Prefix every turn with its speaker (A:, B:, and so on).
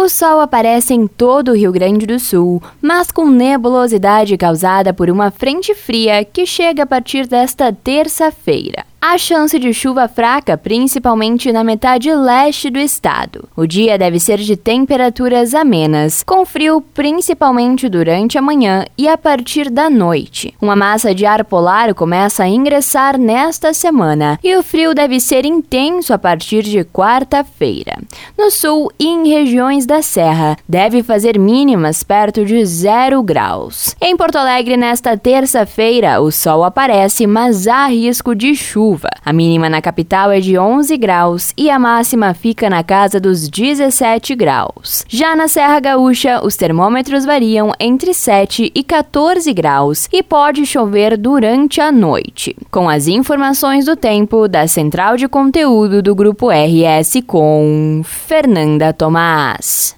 A: O sol aparece em todo o Rio Grande do Sul, mas com nebulosidade causada por uma frente fria que chega a partir desta terça-feira. Há chance de chuva fraca, principalmente na metade leste do estado. O dia deve ser de temperaturas amenas, com frio principalmente durante a manhã e a partir da noite. Uma massa de ar polar começa a ingressar nesta semana e o frio deve ser intenso a partir de quarta-feira. No sul e em regiões da Serra, deve fazer mínimas perto de zero graus. Em Porto Alegre, nesta terça-feira, o sol aparece, mas há risco de chuva chuva. A mínima na capital é de 11 graus e a máxima fica na casa dos 17 graus. Já na Serra Gaúcha, os termômetros variam entre 7 e 14 graus e pode chover durante a noite. Com as informações do tempo da Central de Conteúdo do Grupo RS com Fernanda Tomás.